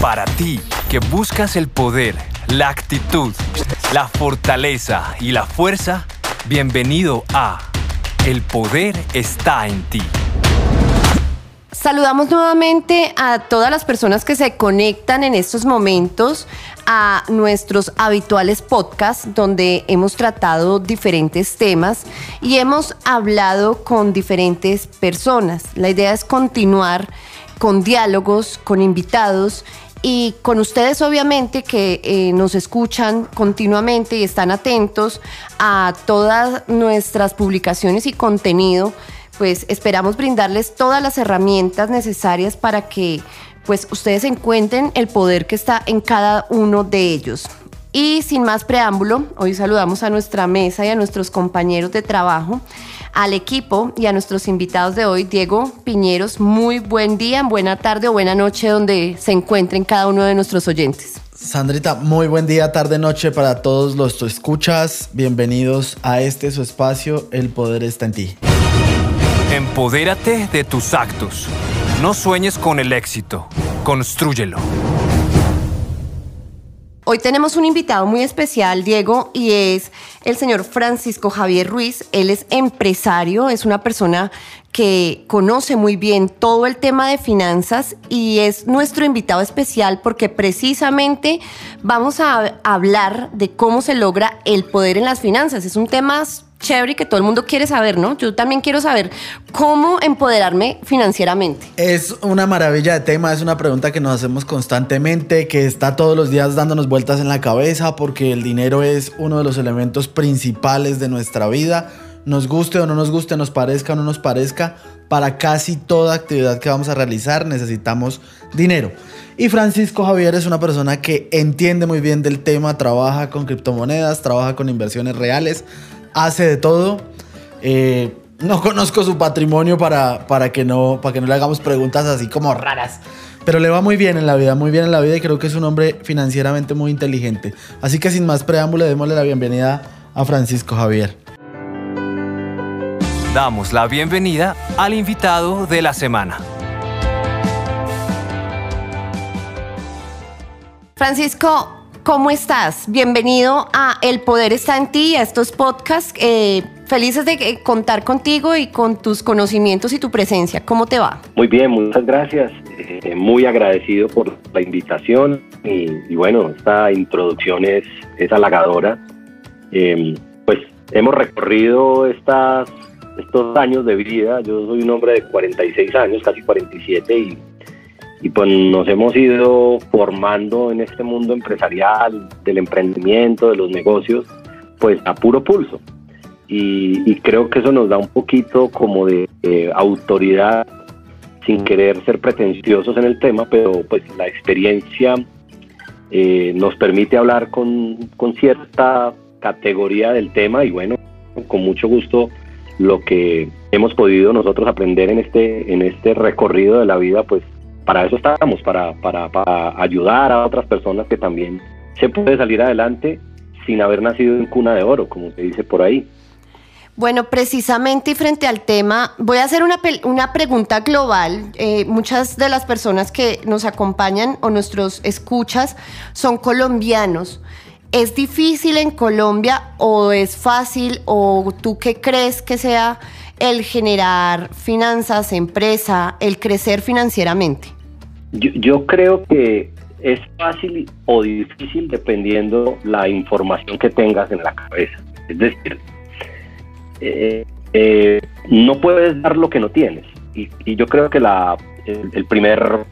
Para ti, que buscas el poder, la actitud, la fortaleza y la fuerza, bienvenido a El poder está en ti. Saludamos nuevamente a todas las personas que se conectan en estos momentos a nuestros habituales podcasts donde hemos tratado diferentes temas y hemos hablado con diferentes personas. La idea es continuar con diálogos, con invitados y con ustedes obviamente que eh, nos escuchan continuamente y están atentos a todas nuestras publicaciones y contenido pues esperamos brindarles todas las herramientas necesarias para que pues ustedes encuentren el poder que está en cada uno de ellos. Y sin más preámbulo, hoy saludamos a nuestra mesa y a nuestros compañeros de trabajo, al equipo y a nuestros invitados de hoy. Diego Piñeros, muy buen día, buena tarde o buena noche donde se encuentren cada uno de nuestros oyentes. Sandrita, muy buen día, tarde, noche para todos los escuchas. Bienvenidos a este su espacio, El Poder está en ti. Empodérate de tus actos. No sueñes con el éxito. Construyelo. Hoy tenemos un invitado muy especial, Diego, y es el señor Francisco Javier Ruiz. Él es empresario, es una persona que conoce muy bien todo el tema de finanzas y es nuestro invitado especial porque precisamente vamos a hablar de cómo se logra el poder en las finanzas. Es un tema chévere que todo el mundo quiere saber, ¿no? Yo también quiero saber cómo empoderarme financieramente. Es una maravilla de tema, es una pregunta que nos hacemos constantemente, que está todos los días dándonos vueltas en la cabeza porque el dinero es uno de los elementos principales de nuestra vida. Nos guste o no nos guste, nos parezca o no nos parezca, para casi toda actividad que vamos a realizar necesitamos dinero. Y Francisco Javier es una persona que entiende muy bien del tema, trabaja con criptomonedas, trabaja con inversiones reales, hace de todo. Eh, no conozco su patrimonio para, para, que no, para que no le hagamos preguntas así como raras. Pero le va muy bien en la vida, muy bien en la vida y creo que es un hombre financieramente muy inteligente. Así que sin más preámbulo, démosle la bienvenida a Francisco Javier. Damos la bienvenida al invitado de la semana. Francisco, ¿Cómo estás? Bienvenido a El Poder está en ti, a estos podcasts. Eh, felices de eh, contar contigo y con tus conocimientos y tu presencia. ¿Cómo te va? Muy bien, muchas gracias. Eh, muy agradecido por la invitación y, bueno, esta introducción es, es halagadora. pues hemos recorrido estas, estos años de vida. Yo soy un hombre de 46 años, casi 47 y y pues nos hemos ido formando en este mundo empresarial, del emprendimiento, de los negocios, pues a puro pulso. Y, creo que eso nos da un poquito como de autoridad, sin querer ser pretenciosos en el tema, pero pues la experiencia eh, nos permite hablar con, con cierta categoría del tema y bueno, con mucho gusto lo que hemos podido nosotros aprender en este, en este recorrido de la vida, pues para eso estamos, para, para, ayudar a otras personas que también se puede salir adelante sin haber nacido en cuna de oro, como se dice por ahí. Bueno, precisamente y frente al tema, voy a hacer una, una pregunta global. Eh, muchas de las personas que nos acompañan o nuestros escuchas son colombianos. ¿Es difícil en Colombia o es fácil o tú qué crees que sea el generar finanzas, empresa, el crecer financieramente? Yo, creo que es fácil o difícil dependiendo la información que tengas en la cabeza. Es decir, eh, eh, no puedes dar lo que no tienes. Y, yo creo que la, el, primer,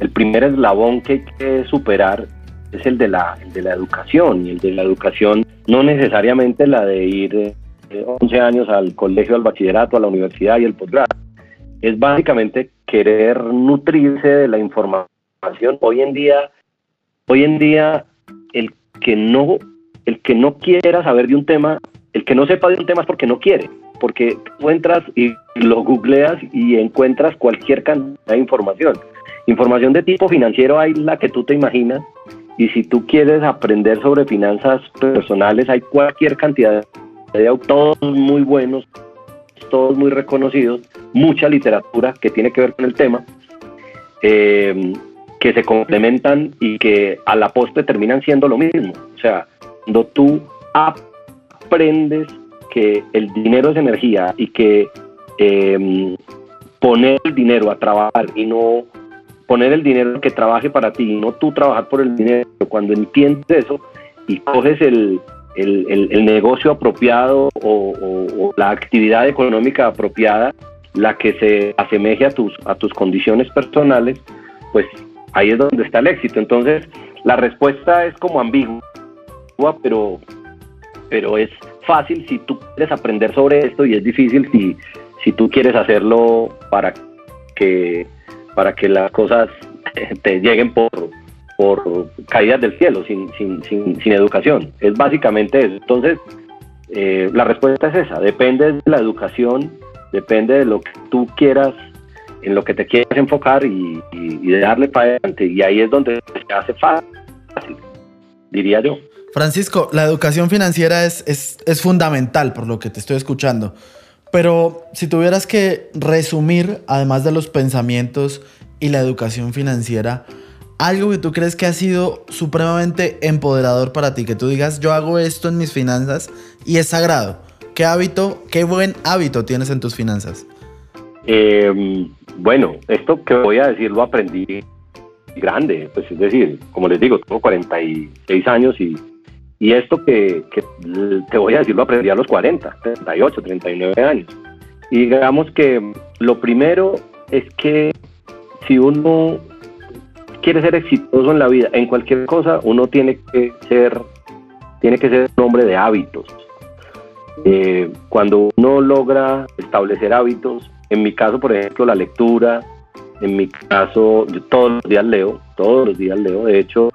el primer eslabón que hay que superar es el de, la, de la educación. Y el de la educación no necesariamente la de ir 11 eh, años al colegio, al bachillerato, a la universidad y el posgrado es básicamente querer nutrirse de la información. Hoy en día, hoy en día, el que no, el que no quiera saber de un tema, el que no sepa de un tema es porque no quiere, porque tú entras y lo googleas y encuentras cualquier cantidad de información. Información de tipo financiero hay la que tú te imaginas, y si tú quieres aprender sobre finanzas personales, hay cualquier cantidad autores muy buenos todos muy reconocidos, mucha literatura que tiene que ver con el tema. Eh, que se complementan y que a la postre terminan siendo lo mismo. O sea, cuando tú aprendes que el dinero es energía y que em, poner el dinero a trabajar y no poner el dinero que trabaje para ti y no tú trabajar por el dinero, cuando entiendes eso y coges el, negocio apropiado o, la actividad económica apropiada, la que se asemeje a tus, a tus condiciones personales, pues ahí es donde está el éxito. Entonces, la respuesta es como ambigua, pero, pero es fácil si tú quieres aprender sobre esto y es difícil si, si tú quieres hacerlo para que, para que las cosas te lleguen por, por caídas del cielo, sin, sin, sin, sin educación. Es básicamente eso. Entonces, eh, la respuesta es esa, depende de la educación, depende de lo que tú quieras, en lo que te quieras enfocar y, de darle para adelante. Y ahí es donde se hace fácil, diría yo. Francisco, la educación financiera es, es, es fundamental por lo que te estoy escuchando. Pero si tuvieras que resumir, además de los pensamientos y la educación financiera, algo que tú crees que ha sido supremamente empoderador para ti, que tú digas, yo hago esto en mis finanzas y es sagrado. ¿Qué hábito, qué buen hábito tienes en tus finanzas? Em, bueno, esto que voy a decir lo aprendí grande, pues es decir, como les digo, tengo 46 años y y esto que, te voy a decir lo aprendí a los 40, 38, 39 años. Y digamos que lo primero es que si uno quiere ser exitoso en la vida, en cualquier cosa, uno tiene que ser, tiene que ser un hombre de hábitos. Eh, cuando uno logra establecer hábitos, en mi caso, por ejemplo, la lectura, en mi caso, todos los días leo, todos los días leo, de hecho,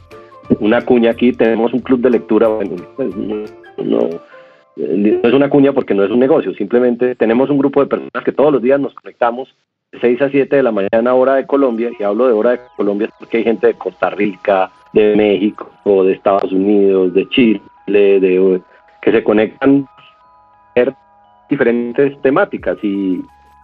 una cuña aquí, tenemos un club de lectura, bueno, pues, no, es una cuña porque no es un negocio, simplemente tenemos un grupo de personas que todos los días nos conectamos 6 a 7 de la mañana hora de Colombia, y hablo de hora de Colombia porque hay gente de Costa Rica, de México, o de Estados Unidos, de Chile, de, que se conectan diferentes temáticas y,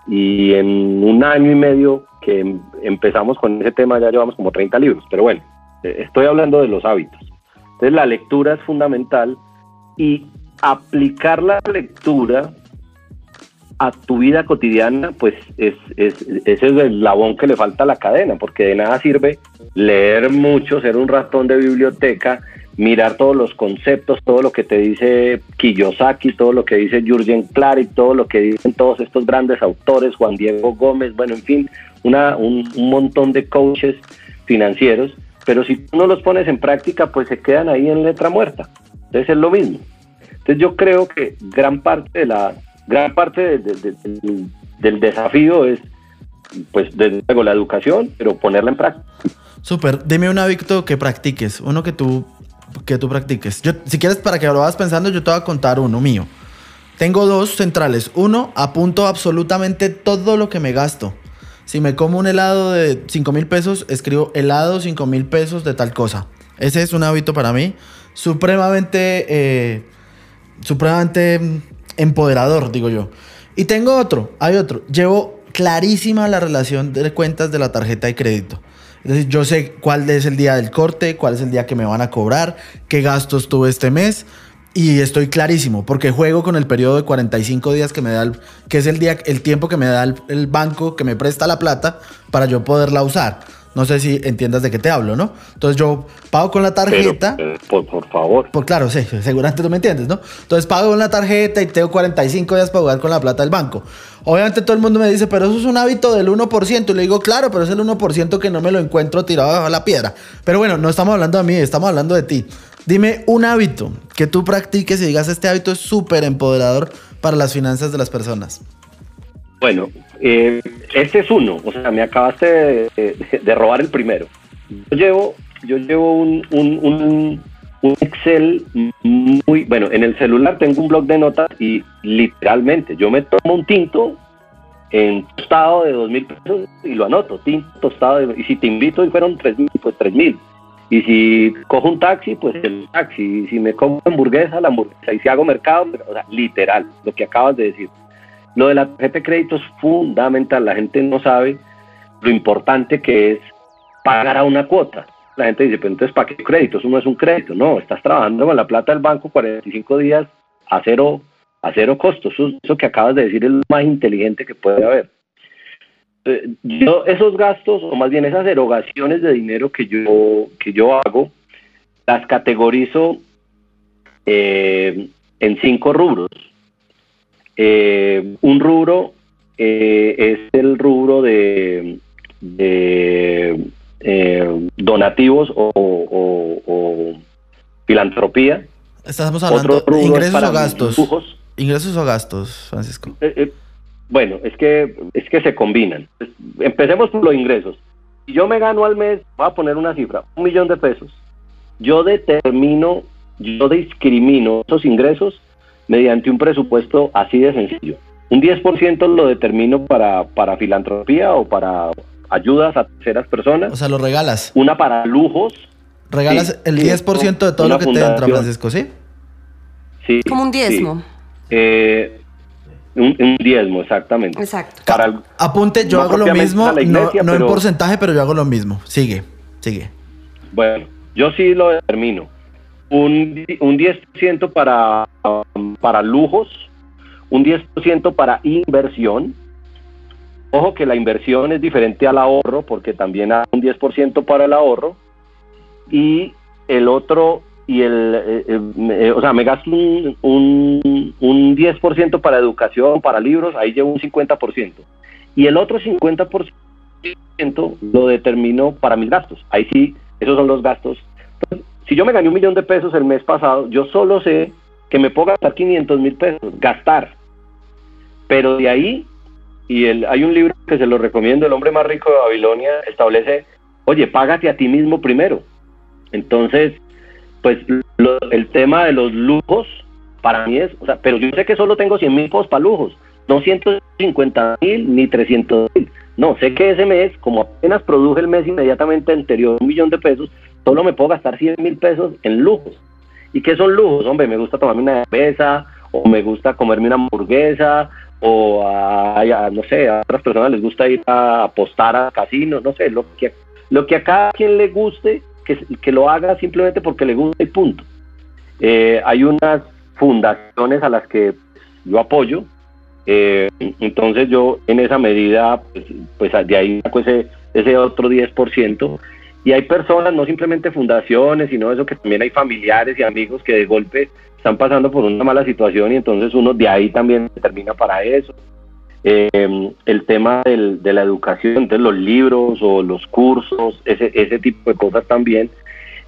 y en un año y medio que em, empezamos con ese tema ya llevamos como 30 libros, pero bueno, Estoy hablando de los hábitos. Entonces la lectura es fundamental y aplicar la lectura a tu vida cotidiana, pues es, es, ese es el eslabón que le falta a la cadena, porque de nada sirve leer mucho, ser un ratón de biblioteca, mirar todos los conceptos, todo lo que te dice Kiyosaki, todo lo que dice Jürgen Klarik, todo lo que dicen todos estos grandes autores, Juan Diego Gómez, bueno, en fin, una, un, un montón de coaches financieros, pero si tú no los pones en práctica, pues se quedan ahí en letra muerta. Entonces es lo mismo. Entonces yo creo que gran parte de la gran parte del desafío es, pues desde luego la educación, pero ponerla en práctica. Súper. Dime un hábito que practiques, uno que tú que tú practiques. Yo, si quieres, para que lo vas pensando, yo te voy a contar uno mío. Tengo dos centrales. Uno, apunto absolutamente todo lo que me gasto. Si me como un helado de 5 mil pesos, escribo helado 5 mil pesos de tal cosa. Ese es un hábito para mí supremamente, eh, supremamente empoderador, digo yo. Y tengo otro, hay otro. Llevo clarísima la relación de cuentas de la tarjeta de crédito. Es yo sé cuál es el día del corte, cuál es el día que me van a cobrar, qué gastos tuve este mes y estoy clarísimo, porque juego con el periodo de 45 días que me da, el, que es el, día, el tiempo que me da el, banco que me presta la plata para yo poderla usar. No sé si entiendas de qué te hablo, ¿no? Entonces yo pago con la tarjeta. Eh, por, por, favor. Por, claro, sí, seguramente tú me entiendes, ¿no? Entonces pago con la tarjeta y tengo 45 días para jugar con la plata del banco. Obviamente todo el mundo me dice, pero eso es un hábito del 1%. Y le digo, claro, pero es el 1% que no me lo encuentro tirado bajo la piedra. Pero bueno, no estamos hablando de mí, estamos hablando de ti. Dime un hábito que tú practiques y digas, este hábito es súper empoderador para las finanzas de las personas. Bueno, eh, este es uno, o sea, me acabaste de, robar el primero. Yo llevo, yo llevo un, un, Excel muy, bueno, en el celular tengo un blog de notas y literalmente yo me tomo un tinto en tostado de dos mil pesos y lo anoto, tinto tostado, y si te invito y fueron tres mil, pues tres mil. Y si cojo un taxi, pues el taxi. Y si me como hamburguesa, la hamburguesa. Y si hago mercado, o sea, literal, lo que acabas de decir. Lo de la tarjeta de crédito es fundamental. La gente no sabe lo importante que es pagar a una cuota. La gente dice, pero entonces, ¿para qué crédito? Eso no es un crédito. No, estás trabajando con la plata del banco 45 días a cero, a cero costos. Eso, que acabas de decir es lo más inteligente que puede haber. Eh, yo esos gastos, o más bien esas erogaciones de dinero que yo, que yo hago, las categorizo eh, en cinco rubros. Eh, un rubro es el rubro de, donativos o, filantropía. Estamos hablando de ingresos o gastos. Ingresos o gastos, Francisco. Eh, eh, bueno, es que, es que se combinan. Empecemos por los ingresos. Si yo me gano al mes, voy a poner una cifra, un millón de pesos. Yo determino, yo discrimino esos ingresos mediante un presupuesto así de sencillo. Un 10% lo determino para, para filantropía o para ayudas a terceras personas. O sea, lo regalas. Una para lujos. Regalas el 10% de todo lo que te entra, Francisco, ¿sí? Sí. Como un diezmo. Eh, un, diezmo, exactamente. Exacto. Para Apunte, yo hago lo mismo, no, en porcentaje, pero yo hago lo mismo. Sigue, sigue. Bueno, yo sí lo determino. Un, un 10% para, para lujos, un 10% para inversión. Ojo que la inversión es diferente al ahorro, porque también hay un 10% para el ahorro. Y el otro y el, eh, eh, eh, o sea, me gasto un, un, un 10% para educación, para libros, ahí llevo un 50%. Y el otro 50% lo determino para mis gastos. Ahí sí, esos son los gastos. Si yo me gané un millón de pesos el mes pasado, yo solo sé que me puedo gastar 500 mil pesos, gastar. Pero de ahí, y el, hay un libro que se lo recomiendo, El hombre más rico de Babilonia, establece, oye, págate a ti mismo primero. Entonces, pues el tema de los lujos para mí es, pero yo sé que solo tengo 100 mil pesos para lujos, no 150 mil ni 300 mil. No, sé que ese mes, como apenas produje el mes inmediatamente anterior un millón de pesos, solo me puedo gastar 100 mil pesos en lujos. ¿Y qué son lujos? Hombre, me gusta tomarme una cerveza, o me gusta comerme una hamburguesa, o a, no sé, a otras personas les gusta ir a apostar a casinos, no sé, lo que, lo que a cada quien le guste que, lo haga simplemente porque le gusta y punto. Eh, hay unas fundaciones a las que yo apoyo, eh, entonces yo en esa medida, pues, pues de ahí saco ese, ese otro 10%. Y hay personas, no simplemente fundaciones, sino eso que también hay familiares y amigos que de golpe están pasando por una mala situación y entonces uno de ahí también termina para eso. Eh, el tema de la educación, entonces los libros o los cursos, ese, ese tipo de cosas también.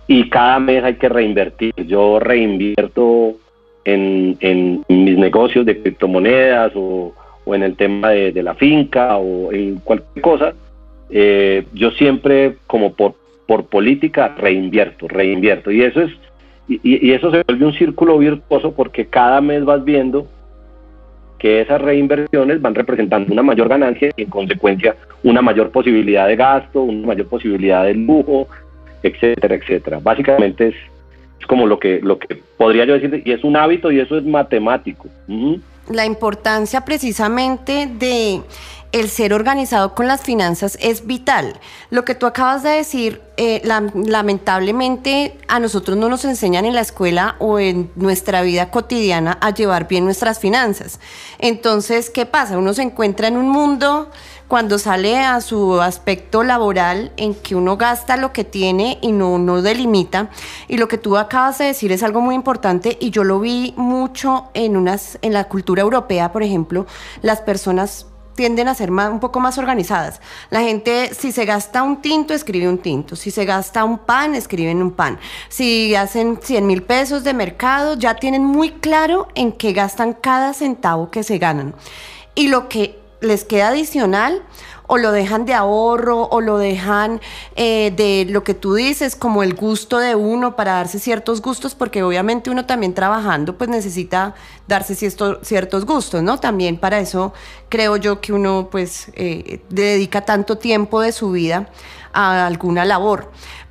Y cada mes hay que reinvertir. Yo reinvierto en, en mis negocios de criptomonedas o, o en el tema de, la finca o en cualquier cosa. Eh, yo siempre, como por, por política, reinvierto, reinvierto. Y eso es y, eso se vuelve un círculo virtuoso porque cada mes vas viendo que esas reinversiones van representando una mayor ganancia y en consecuencia una mayor posibilidad de gasto, una mayor posibilidad de lujo, etcétera, etcétera. Básicamente es como lo que, lo que podría yo decir, y es un hábito y eso es matemático. La importancia precisamente de el ser organizado con las finanzas es vital. Lo que tú acabas de decir, eh, lamentablemente a nosotros no nos enseñan en la escuela o en nuestra vida cotidiana a llevar bien nuestras finanzas. Entonces, ¿qué pasa? Uno se encuentra en un mundo cuando sale a su aspecto laboral en que uno gasta lo que tiene y no, no delimita. Y lo que tú acabas de decir es algo muy importante y yo lo vi mucho en, unas, en la cultura europea, por ejemplo, las personas tienden a ser más, un poco más organizadas. La gente, si se gasta un tinto, escribe un tinto. Si se gasta un pan, escriben un pan. Si hacen 100 mil pesos de mercado, ya tienen muy claro en qué gastan cada centavo que se ganan. Y lo que les queda adicional, o lo dejan de ahorro o lo dejan eh, de lo que tú dices, como el gusto de uno para darse ciertos gustos, porque obviamente uno también trabajando pues necesita darse ciertos, ciertos gustos, ¿no? También para eso creo yo que uno pues eh, dedica tanto tiempo de su vida a alguna labor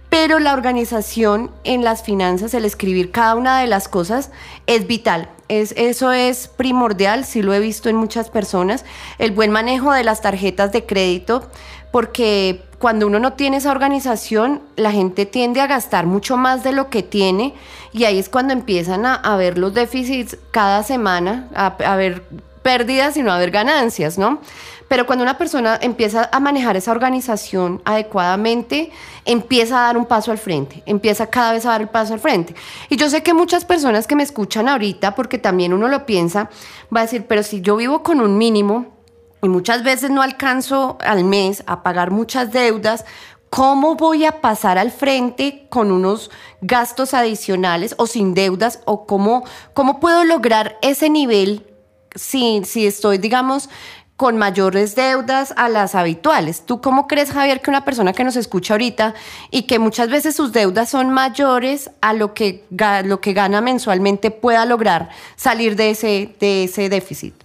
pero la organización en las finanzas, el escribir cada una de las cosas es vital. Es, eso es primordial, sí lo he visto en muchas personas. El buen manejo de las tarjetas de crédito, porque cuando uno no tiene esa organización, la gente tiende a gastar mucho más de lo que tiene y ahí es cuando empiezan a, ver los déficits cada semana, a, a ver pérdidas y no a ver ganancias, ¿no? Pero cuando una persona empieza a manejar esa organización adecuadamente, empieza a dar un paso al frente, empieza cada vez a dar el paso al frente. Y yo sé que muchas personas que me escuchan ahorita, porque también uno lo piensa, va a decir, pero si yo vivo con un mínimo y muchas veces no alcanzo al mes a pagar muchas deudas, ¿cómo voy a pasar al frente con unos gastos adicionales o sin deudas? ¿O cómo, cómo puedo lograr ese nivel si, si estoy, digamos, con mayores deudas a las habituales. ¿Tú cómo crees, Javier, que una persona que nos escucha ahorita y que muchas veces sus deudas son mayores a lo que, lo que gana mensualmente pueda lograr salir de ese, de ese déficit?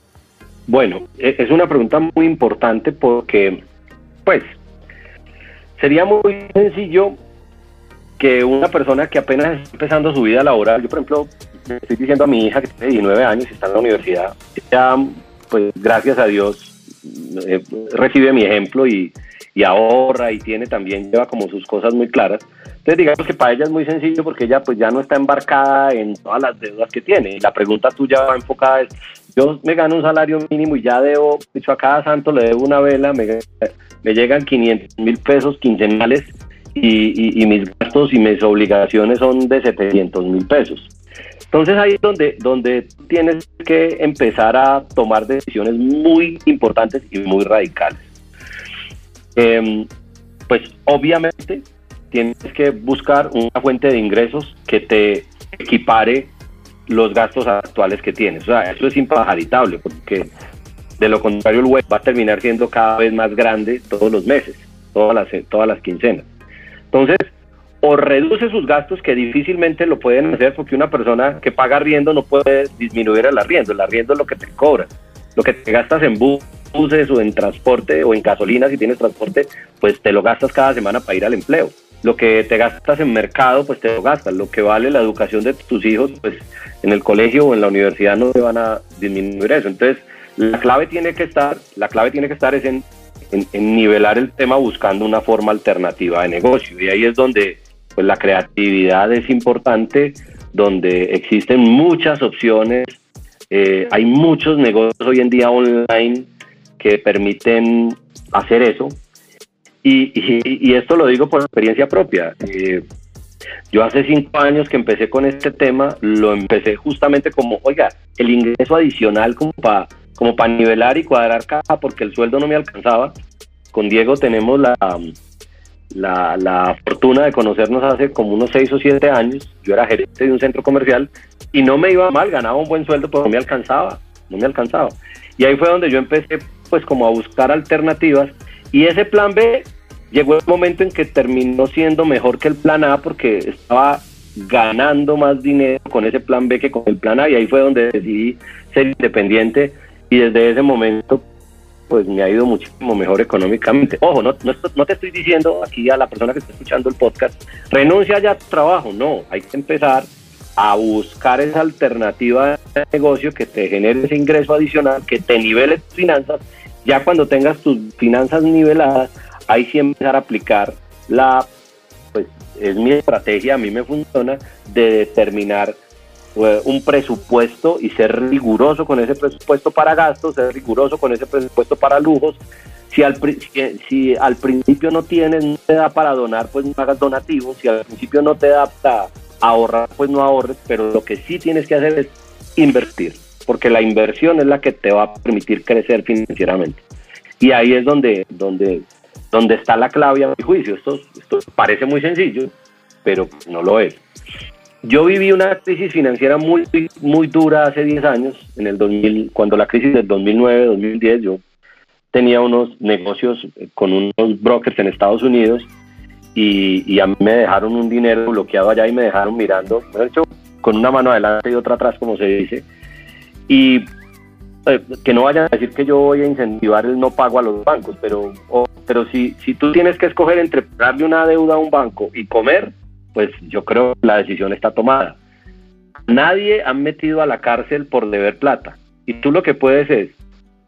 Bueno, e, es una pregunta muy importante porque, pues, sería muy sencillo que una persona que apenas está empezando su vida laboral, yo por ejemplo, estoy diciendo a mi hija que tiene 19 años y está en la universidad, ya pues gracias a Dios eh, recibe mi ejemplo y, ahorra y tiene también, lleva como sus cosas muy claras. Entonces digamos que para ella es muy sencillo porque ella pues ya no está embarcada en todas las deudas que tiene. Y la pregunta tuya va enfocada es, yo me gano un salario mínimo y ya debo, dicho a cada santo le debo una vela, me, llegan 500 mil pesos quincenales y, y mis gastos y mis obligaciones son de 700 mil pesos. Entonces ahí es donde, donde tienes que empezar a tomar decisiones muy importantes y muy radicales. Em, pues obviamente tienes que buscar una fuente de ingresos que te equipare los gastos actuales que tienes. O sea, eso es impajaritable porque de lo contrario el web va a terminar siendo cada vez más grande todos los meses, todas las, todas las quincenas. Entonces, o reduce sus gastos que difícilmente lo pueden hacer porque una persona que paga arriendo no puede disminuir el arriendo, el arriendo es lo que te cobra, lo que te gastas en buses o en transporte o en gasolina si tienes transporte, pues te lo gastas cada semana para ir al empleo. Lo que te gastas en mercado, pues te lo gastas. Lo que vale la educación de tus hijos, pues en el colegio o en la universidad no te van a disminuir eso. Entonces, la clave tiene que estar, la clave tiene que estar es en, nivelar el tema buscando una forma alternativa de negocio. Y ahí es donde pues la creatividad es importante, donde existen muchas opciones, eh, hay muchos negocios hoy en día online que permiten hacer eso. Y, esto lo digo por experiencia propia. Eh, yo hace cinco años que empecé con este tema, lo empecé justamente como, oiga, el ingreso adicional como para nivelar y cuadrar caja porque el sueldo no me alcanzaba. Con Diego tenemos la, la, fortuna de conocernos hace como unos seis o siete años. Yo era gerente de un centro comercial y no me iba mal, ganaba un buen sueldo, pero no me alcanzaba, no me alcanzaba. Y ahí fue donde yo empecé pues como a buscar alternativas y ese plan B llegó el momento en que terminó siendo mejor que el plan A porque estaba ganando más dinero con ese plan B que con el plan A y ahí fue donde decidí ser independiente y desde ese momento pues me ha ido muchísimo mejor económicamente. Ojo, no, no, te estoy diciendo aquí a la persona que está escuchando el podcast, renuncia ya a tu trabajo, no, hay que empezar a buscar esa alternativa de negocio que te genere ese ingreso adicional, que te nivele tus finanzas. Ya cuando tengas tus finanzas niveladas, ahí sí empezar a aplicar la, pues es mi estrategia, a mí me funciona, de determinar un presupuesto y ser riguroso con ese presupuesto para gastos, ser riguroso con ese presupuesto para lujos. Si al, si al principio no tienes, no te da para donar, pues no hagas donativos. Si al principio no te da para ahorrar, pues no ahorres. Pero lo que sí tienes que hacer es invertir, porque la inversión es la que te va a permitir crecer financieramente. Y ahí es donde, donde, donde está la clave a mi juicio. Esto, esto parece muy sencillo, pero no lo es. Yo viví una crisis financiera muy, muy dura hace 10 años, en el 2000, cuando la crisis del 2009-2010, yo tenía unos negocios con unos brokers en Estados Unidos y, a mí me dejaron un dinero bloqueado allá y me dejaron mirando, de hecho, con una mano adelante y otra atrás, como se dice. Y eh, que no vayan a decir que yo voy a incentivar el no pago a los bancos, pero, pero si, si tú tienes que escoger entre darle una deuda a un banco y comer, pues yo creo que la decisión está tomada. nadie han metido a la cárcel por deber plata. Y tú lo que puedes es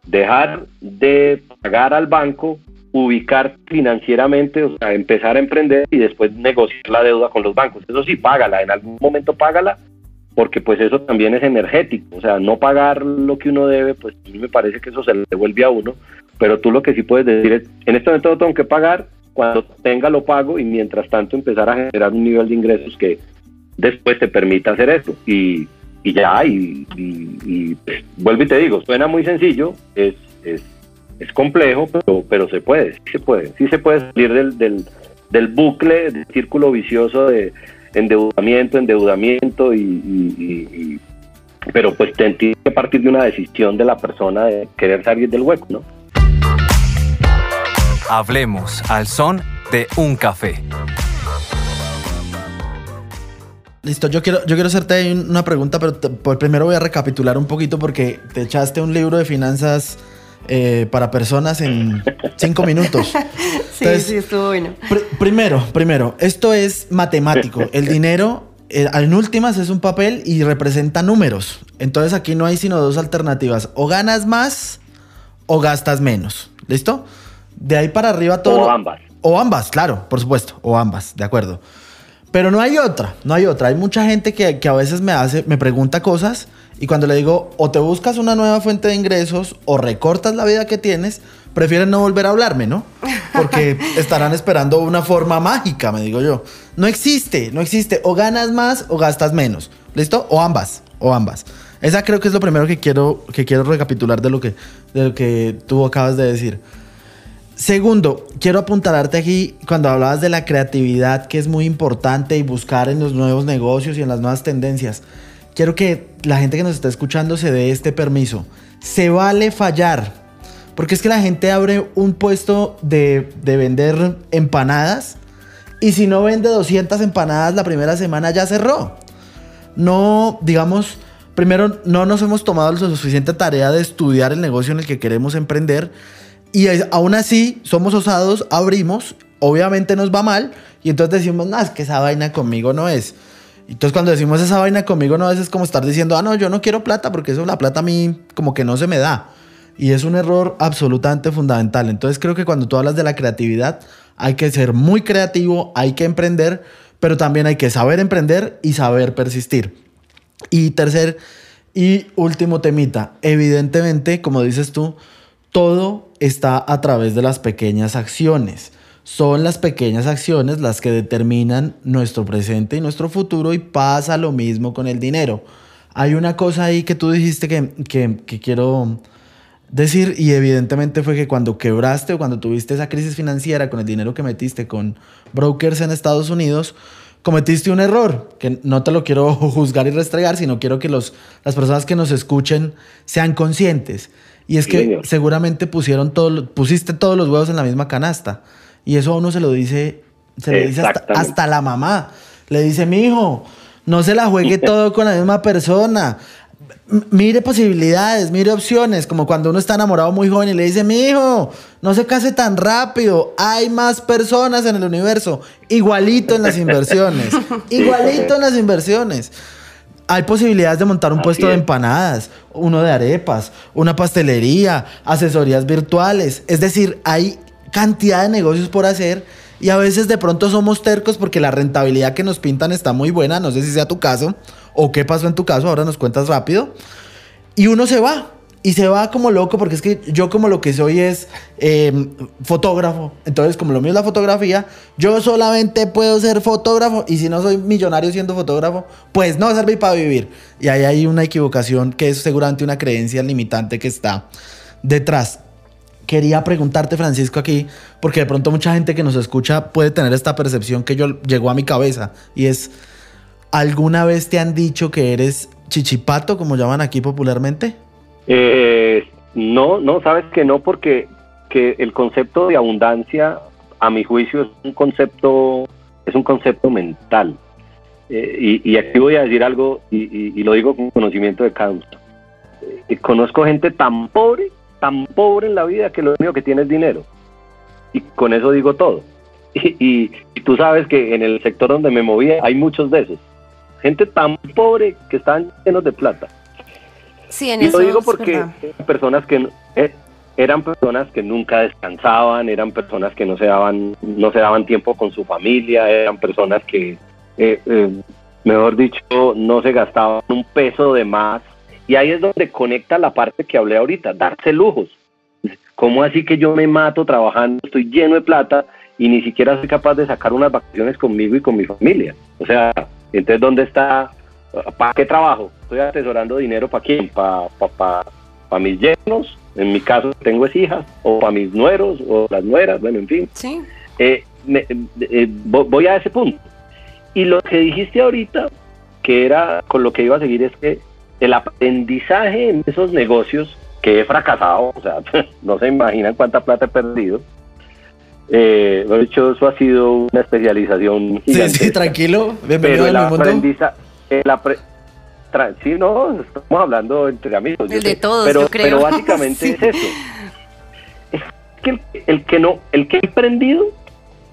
dejar de pagar al banco, ubicar financieramente, o sea, empezar a emprender y después negociar la deuda con los bancos. Eso sí, págala, en algún momento págala, porque pues eso también es energético, o sea, no pagar lo que uno debe, pues a mí me parece que eso se le devuelve a uno, pero tú lo que sí puedes decir es, en este momento tengo que pagar, cuando tenga lo pago y mientras tanto empezar a generar un nivel de ingresos que después te permita hacer esto. Y, ya, y, pues, vuelvo y te digo, suena muy sencillo, es, es, es complejo, pero, pero se puede, sí se puede, sí se puede salir del, del, del bucle, del círculo vicioso de endeudamiento, endeudamiento y, pero pues tiene que partir de una decisión de la persona de querer salir del hueco, ¿no? Hablemos al son de un café. Listo, yo quiero, yo quiero hacerte una pregunta, pero pues primero voy a recapitular un poquito porque te echaste un libro de finanzas eh, para personas en cinco minutos. sí, sí, estuvo bueno. primero, primero, esto es matemático. El dinero, eh, en últimas, es un papel y representa números. Entonces aquí no hay sino dos alternativas. O ganas más o gastas menos. ¿Listo? De ahí para arriba todo. O ambas. O ambas, claro, por supuesto. O ambas, de acuerdo. Pero no hay otra, no hay otra. Hay mucha gente que, que, a veces me hace, me pregunta cosas y cuando le digo o te buscas una nueva fuente de ingresos o recortas la vida que tienes, prefieren no volver a hablarme, ¿no? Porque estarán esperando una forma mágica, me digo yo. No existe, no existe. O ganas más o gastas menos. ¿Listo? O ambas, o ambas. Esa creo que es lo primero que quiero, que quiero recapitular de lo que, de lo que tú acabas de decir. Segundo, quiero apuntalarte aquí cuando hablabas de la creatividad, que es muy importante y buscar en los nuevos negocios y en las nuevas tendencias. Quiero que la gente que nos está escuchando se dé este permiso. Se vale fallar. Porque es que la gente abre un puesto de, de vender empanadas y si no vende 200 empanadas la primera semana ya cerró. No, digamos, primero no nos hemos tomado la suficiente tarea de estudiar el negocio en el que queremos emprender y aún así, somos osados, abrimos, obviamente nos va mal, y entonces decimos, no, es que esa vaina conmigo no es. Entonces cuando decimos esa vaina conmigo no es, es como estar diciendo, ah, no, yo no quiero plata, porque eso la plata a mí como que no se me da. Y es un error absolutamente fundamental. Entonces creo que cuando tú hablas de la creatividad, hay que ser muy creativo, hay que emprender, pero también hay que saber emprender y saber persistir. Y tercer y último temita, evidentemente, como dices tú, todo está a través de las pequeñas acciones. Son las pequeñas acciones las que determinan nuestro presente y nuestro futuro y pasa lo mismo con el dinero. Hay una cosa ahí que tú dijiste que, que, quiero decir y evidentemente fue que cuando quebraste o cuando tuviste esa crisis financiera con el dinero que metiste con brokers en Estados Unidos, cometiste un error, que no te lo quiero juzgar y restregar, sino quiero que los, las personas que nos escuchen sean conscientes. Y es que seguramente pusieron todo, pusiste todos los huevos en la misma canasta. Y eso a uno se lo dice, se le dice hasta, la mamá. Le dice, mi hijo, no se la juegue todo con la misma persona. mire posibilidades, mire opciones, como cuando uno está enamorado muy joven y le dice, mi hijo, no se case tan rápido, hay más personas en el universo, igualito en las inversiones, igualito en las inversiones. Hay posibilidades de montar un puesto de empanadas, uno de arepas, una pastelería, asesorías virtuales. Es decir, hay cantidad de negocios por hacer y a veces de pronto somos tercos porque la rentabilidad que nos pintan está muy buena. No sé si sea tu caso o qué pasó en tu caso, ahora nos cuentas rápido. Y uno se va y se va como loco porque es que yo como lo que soy es em, fotógrafo. Entonces como lo mío es la fotografía, yo solamente puedo ser fotógrafo y si no soy millonario siendo fotógrafo, pues no servir para vivir. Y ahí hay una equivocación que es seguramente una creencia limitante que está detrás. Quería preguntarte, Francisco, aquí, porque de pronto mucha gente que nos escucha puede tener esta percepción que yo llegó a mi cabeza y es, ¿alguna vez te han dicho que eres chichipato, como llaman aquí popularmente? Eh, no, no, sabes que no, porque que el concepto de abundancia, a mi juicio, es un concepto, es un concepto mental. Eh, y, aquí voy a decir algo, y, lo digo con conocimiento de causa. Eh, conozco gente tan pobre, tan pobre en la vida que lo único que tiene es dinero. Y con eso digo todo. Y, y, tú sabes que en el sector donde me movía hay muchos de esos. gente tan pobre que estaban llenos de plata. Sí, en y eso lo digo porque eran personas que eh, eran personas que nunca descansaban, eran personas que no se daban no se daban tiempo con su familia, eran personas que eh, eh, mejor dicho no se gastaban un peso de más y ahí es donde conecta la parte que hablé ahorita, darse lujos. ¿Cómo así que yo me mato trabajando, estoy lleno de plata y ni siquiera soy capaz de sacar unas vacaciones conmigo y con mi familia? O sea, entonces ¿dónde está? ¿Para qué trabajo? Estoy atesorando dinero para quién? ¿Para pa, pa, pa mis yernos? En mi caso tengo es hijas, o para mis nueros, o las nueras, bueno, en fin. Sí. Eh, me- eh, vo- voy a ese punto. Y lo que dijiste ahorita, que era con lo que iba a seguir, es que el aprendizaje en esos negocios que he fracasado, o sea, no se imaginan cuánta plata he perdido. Eh, de hecho, eso ha sido una especialización Sí, gigantesca. sí, tranquilo. Bienvenido Pero el a apre- tra- sí, no, estamos hablando entre amigos. El de sé, todos, pero, yo creo. Pero básicamente Sí. es eso. Es que el, el que no, el que ha emprendido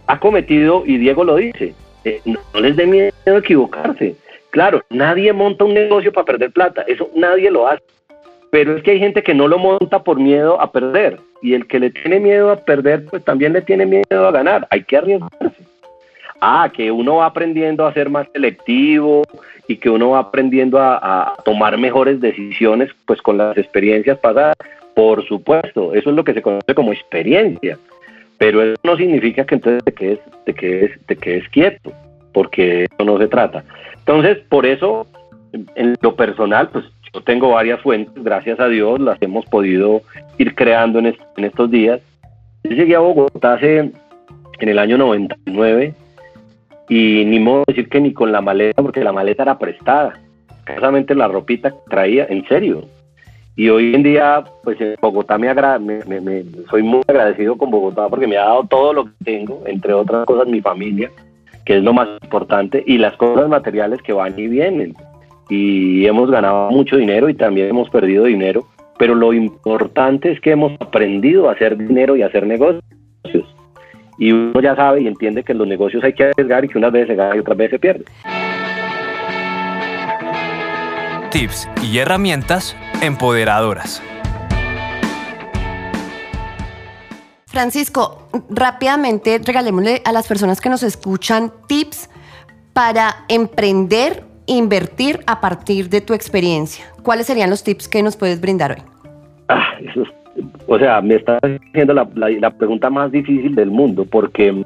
ha cometido, y Diego lo dice, eh, no, no les dé miedo equivocarse. Claro, nadie monta un negocio para perder plata, eso nadie lo hace. Pero es que hay gente que no lo monta por miedo a perder. Y el que le tiene miedo a perder, pues también le tiene miedo a ganar. Hay que arriesgarse. Ah, que uno va aprendiendo a ser más selectivo y que uno va aprendiendo a, tomar mejores decisiones pues con las experiencias pasadas. Por supuesto, eso es lo que se conoce como experiencia. Pero eso no significa que entonces te quedes, te quedes, te quedes quieto, porque eso no se trata. Entonces, por eso, en lo personal, pues yo tengo varias fuentes, gracias a Dios, las hemos podido ir creando en, en estos días. Yo llegué a Bogotá hace, en el año 99 y ni modo decir que ni con la maleta, porque la maleta era prestada. Casamente la ropita que traía, en serio. Y hoy en día, pues en Bogotá me, agra me, me- soy muy agradecido con Bogotá porque me ha dado todo lo que tengo, entre otras cosas mi familia, que es lo más importante, y las cosas materiales que van y vienen. Y hemos ganado mucho dinero y también hemos perdido dinero, pero lo importante es que hemos aprendido a hacer dinero y hacer negocios. Y uno ya sabe y entiende que en los negocios hay que arriesgar y que unas veces se gana y otras veces se pierde. Tips y herramientas empoderadoras. Francisco, rápidamente regalémosle a las personas que nos escuchan tips para emprender, invertir a partir de tu experiencia. ¿Cuáles serían los tips que nos puedes brindar hoy? Ah, eso es- o sea, me estás haciendo la, pregunta más difícil del mundo, porque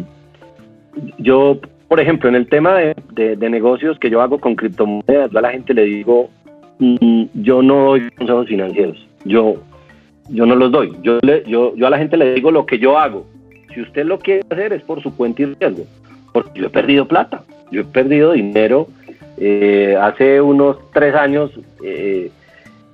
yo, por ejemplo, en el tema de, de- de negocios que yo hago con criptomonedas, yo a la gente le digo, mm, yo no doy consejos financieros, yo, yo no los doy, yo, le- yo, yo a la gente le digo lo que yo hago. Si usted lo quiere hacer es por su cuenta y riesgo, porque yo he perdido plata, yo he perdido dinero. eh, hace unos tres años, eh,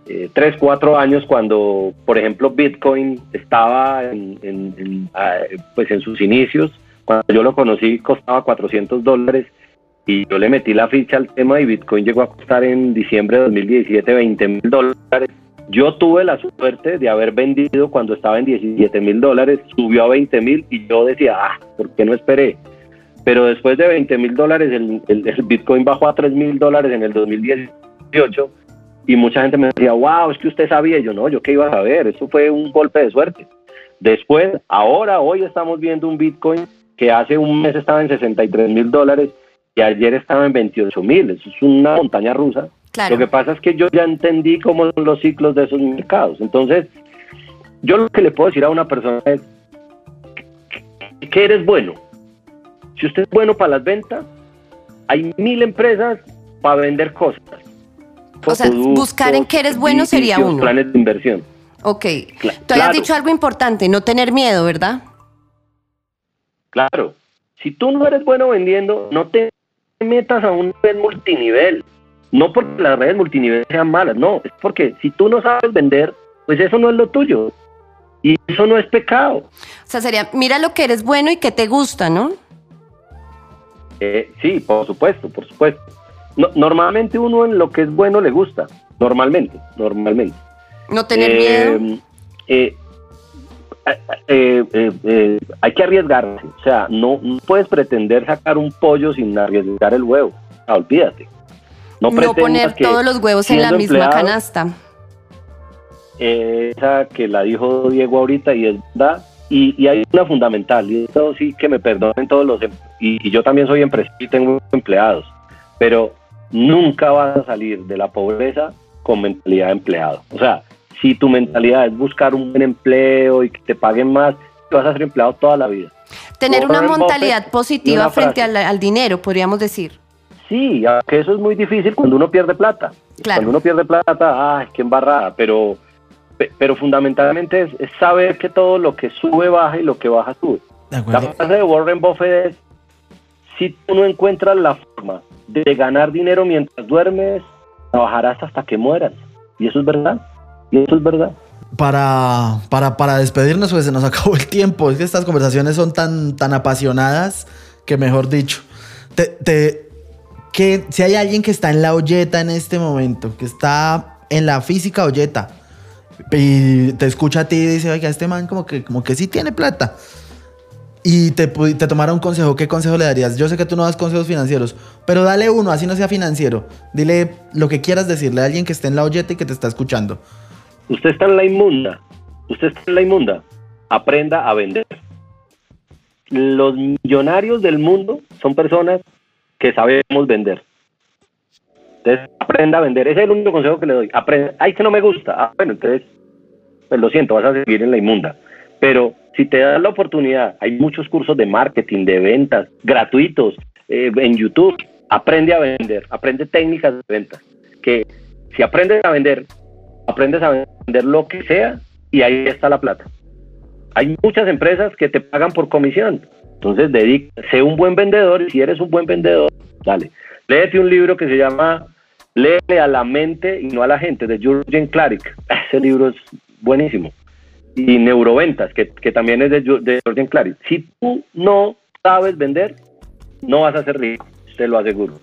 eh, tres, cuatro años cuando, por ejemplo, Bitcoin estaba en, en- en, ah, pues en sus inicios. Cuando yo lo conocí costaba 400 dólares y yo le metí la ficha al tema y Bitcoin llegó a costar en diciembre de 2017 20 mil dólares. Yo tuve la suerte de haber vendido cuando estaba en 17 mil dólares, subió a 20 mil y yo decía, ah, ¿por qué no esperé? Pero después de 20 mil dólares, el, el- el Bitcoin bajó a 3 mil dólares en el 2018 y mucha gente me decía, wow, es que usted sabía. Y yo, no, yo qué iba a saber, eso fue un golpe de suerte. Después, ahora, hoy estamos viendo un Bitcoin que hace un mes estaba en 63 mil dólares y ayer estaba en 28 mil. Eso es una montaña rusa. Claro. Lo que pasa es que yo ya entendí cómo son los ciclos de esos mercados. Entonces, yo lo que le puedo decir a una persona es que- que eres bueno. Si usted es bueno para las ventas, hay mil empresas para vender cosas. O sea, buscar en qué eres bueno sería uno. Planes de inversión. Ok. Cla- Tú habías claro. dicho algo importante, no tener miedo, ¿verdad? Claro. Si tú no eres bueno vendiendo, no te metas a un red multinivel. No porque las redes multinivel sean malas, no. Es porque si tú no sabes vender, pues eso no es lo tuyo. Y eso no es pecado. O sea, sería, mira lo que eres bueno y que te gusta, ¿no? Eh, sí, por supuesto, por supuesto. No- normalmente uno en lo que es bueno le gusta. Normalmente, normalmente. No tener Eh, miedo. eh, eh, eh, hay que arriesgarse. O sea, no, no puedes pretender sacar un pollo sin arriesgar el huevo. Ah, olvídate. No, poner todos los huevos en la misma canasta. esa que la dijo Diego ahorita y es verdad. Y, hay una fundamental, y esto sí que me perdonen todos los, em, y, y yo también soy empresario y tengo empleados, pero nunca vas a salir de la pobreza con mentalidad de empleado. O sea, si tu mentalidad es buscar un buen empleo y que te paguen más, vas a ser empleado toda la vida. Tener una mentalidad positiva frente al, dinero, podríamos decir. Sí, aunque eso es muy difícil cuando uno pierde plata. Cuando uno pierde plata, ¡ay, qué embarrada! Pero, pero fundamentalmente es, saber que todo lo que sube baja y lo que baja sube. La frase de Warren Buffett es, si tú no encuentras la forma de ganar dinero mientras duermes, trabajarás hasta que mueras. Y eso es verdad. Y eso es verdad. Para, para, para despedirnos, pues se nos acabó el tiempo. Es que estas conversaciones son tan, tan apasionadas que, mejor dicho, te, te, que si hay alguien que está en la olleta en este momento, que está en la física olleta, y te escucha a ti y dice, oiga, este man como que, como que sí tiene plata y te, te tomara un consejo, ¿qué consejo le darías? Yo sé que tú no das consejos financieros, pero dale uno, así no sea financiero. Dile lo que quieras decirle a alguien que esté en la olleta y que te está escuchando. Usted está en la inmunda, usted está en la inmunda, aprenda a vender. Los millonarios del mundo son personas que sabemos vender. Entonces, aprenda a vender. Ese es el único consejo que le doy. Aprenda. Ay, que no me gusta. Ah, bueno, entonces, pues lo siento, vas a seguir en la inmunda. Pero si te das la oportunidad, hay muchos cursos de marketing, de ventas, gratuitos eh, en YouTube. Aprende a vender, aprende técnicas de ventas. Que si aprendes a vender, aprendes a vender lo que sea y ahí está la plata. Hay muchas empresas que te pagan por comisión. Entonces, dedica, sé un buen vendedor y si eres un buen vendedor, dale. Léete un libro que se llama Léele a la mente y no a la gente, de Jürgen Klarik. Ese libro es buenísimo y neuroventas, que, también es de, de Jordan Clary. Si tú no sabes vender, no vas a ser rico, te lo aseguro.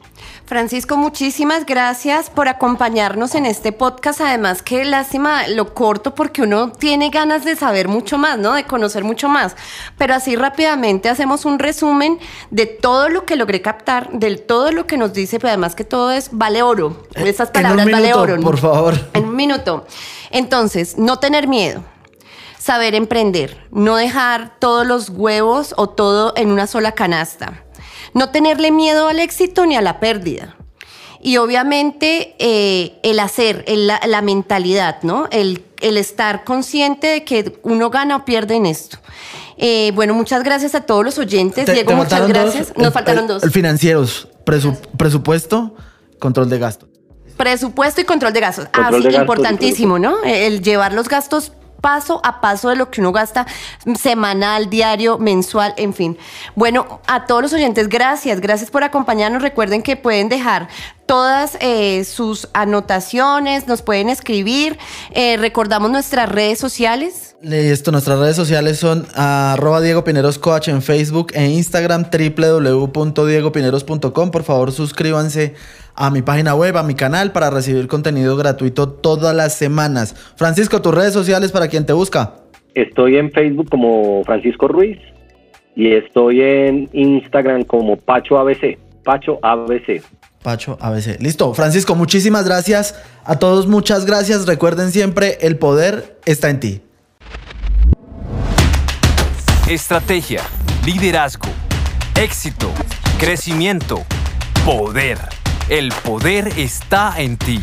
Francisco, muchísimas gracias por acompañarnos en este podcast. Además, qué lástima lo corto porque uno tiene ganas de saber mucho más, ¿no? De conocer mucho más. Pero así rápidamente hacemos un resumen de todo lo que logré captar, de todo lo que nos dice, pero además que todo es vale oro. Eh, Esas palabras vale oro. Por favor. En un minuto. Entonces, no tener miedo saber emprender, no dejar todos los huevos o todo en una sola canasta, no tenerle miedo al éxito ni a la pérdida. Y obviamente eh, el hacer, la, mentalidad, ¿no? El, estar consciente de que uno gana o pierde en esto. Eh, bueno, muchas gracias a todos los oyentes. Diego, muchas gracias. Nos faltaron dos. El financieros, presupuesto, control de gastos. Presupuesto y control de gastos. ah, sí, importantísimo, ¿no? El llevar los gastos paso a paso de lo que uno gasta semanal, diario, mensual, en fin. Bueno, a todos los oyentes, gracias, gracias por acompañarnos. Recuerden que pueden dejar todas eh, sus anotaciones, nos pueden escribir. Eh, recordamos nuestras redes sociales. Listo, nuestras redes sociales son arroba Diego Pineros Coach en Facebook e Instagram www.diegopineros.com. Por favor, suscríbanse a mi página web, a mi canal, para recibir contenido gratuito todas las semanas. Francisco, tus redes sociales para quien te busca. Estoy en Facebook como Francisco Ruiz y estoy en Instagram como Pacho ABC. Pacho ABC. Pacho ABC. Listo, Francisco, muchísimas gracias. A todos, muchas gracias. Recuerden siempre, el poder está en ti. Estrategia, liderazgo, éxito, crecimiento, poder. El poder está en ti.